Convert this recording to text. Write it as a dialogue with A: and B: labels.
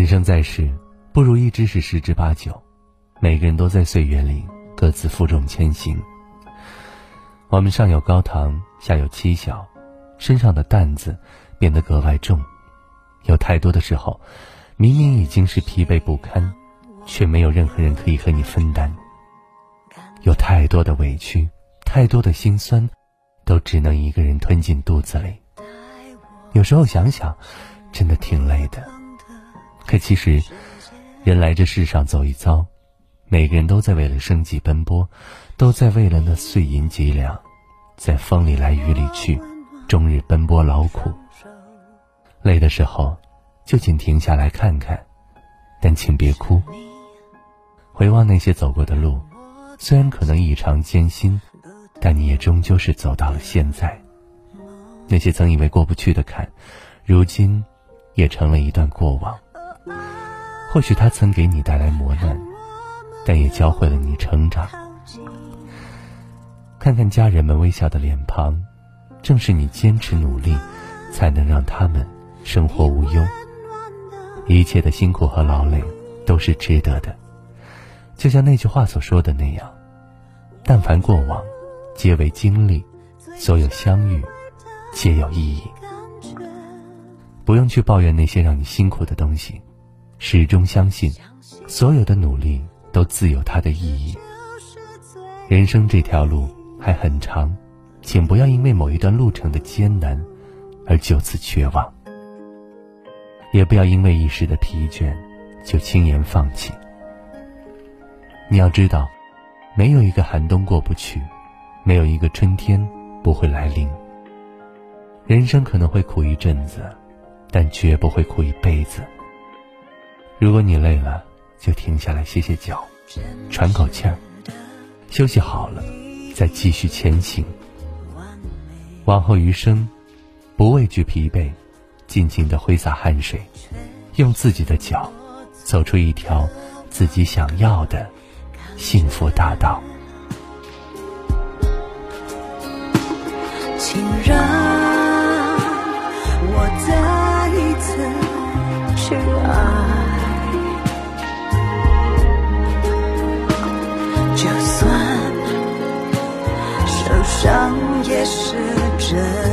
A: 人生在世，不如意之事十之八九，每个人都在岁月里各自负重前行。我们上有高堂，下有妻小，身上的担子变得格外重。有太多的时候，明明已经是疲惫不堪，却没有任何人可以和你分担。有太多的委屈，太多的心酸，都只能一个人吞进肚子里。有时候想想，真的挺累的。可其实，人来这世上走一遭，每个人都在为了生计奔波，都在为了那碎银几两，在风里来雨里去，终日奔波劳苦。累的时候，就请停下来看看，但请别哭。回望那些走过的路，虽然可能异常艰辛，但你也终究是走到了现在。那些曾以为过不去的坎，如今也成了一段过往。或许他曾给你带来磨难，但也教会了你成长。看看家人们微笑的脸庞，正是你坚持努力，才能让他们生活无忧。一切的辛苦和劳累都是值得的，就像那句话所说的那样：但凡过往，皆为经历；所有相遇。皆有意义，不用去抱怨那些让你辛苦的东西，始终相信，所有的努力都自有它的意义。人生这条路还很长，请不要因为某一段路程的艰难而就此绝望，也不要因为一时的疲倦就轻言放弃。你要知道，没有一个寒冬过不去，没有一个春天不会来临。人生可能会苦一阵子，但绝不会苦一辈子。如果你累了，就停下来歇歇脚，喘口气儿，休息好了，再继续前行。往后余生，不畏惧疲惫，尽情的挥洒汗水，用自己的脚，走出一条自己想要的幸福大道。
B: 请让。shine.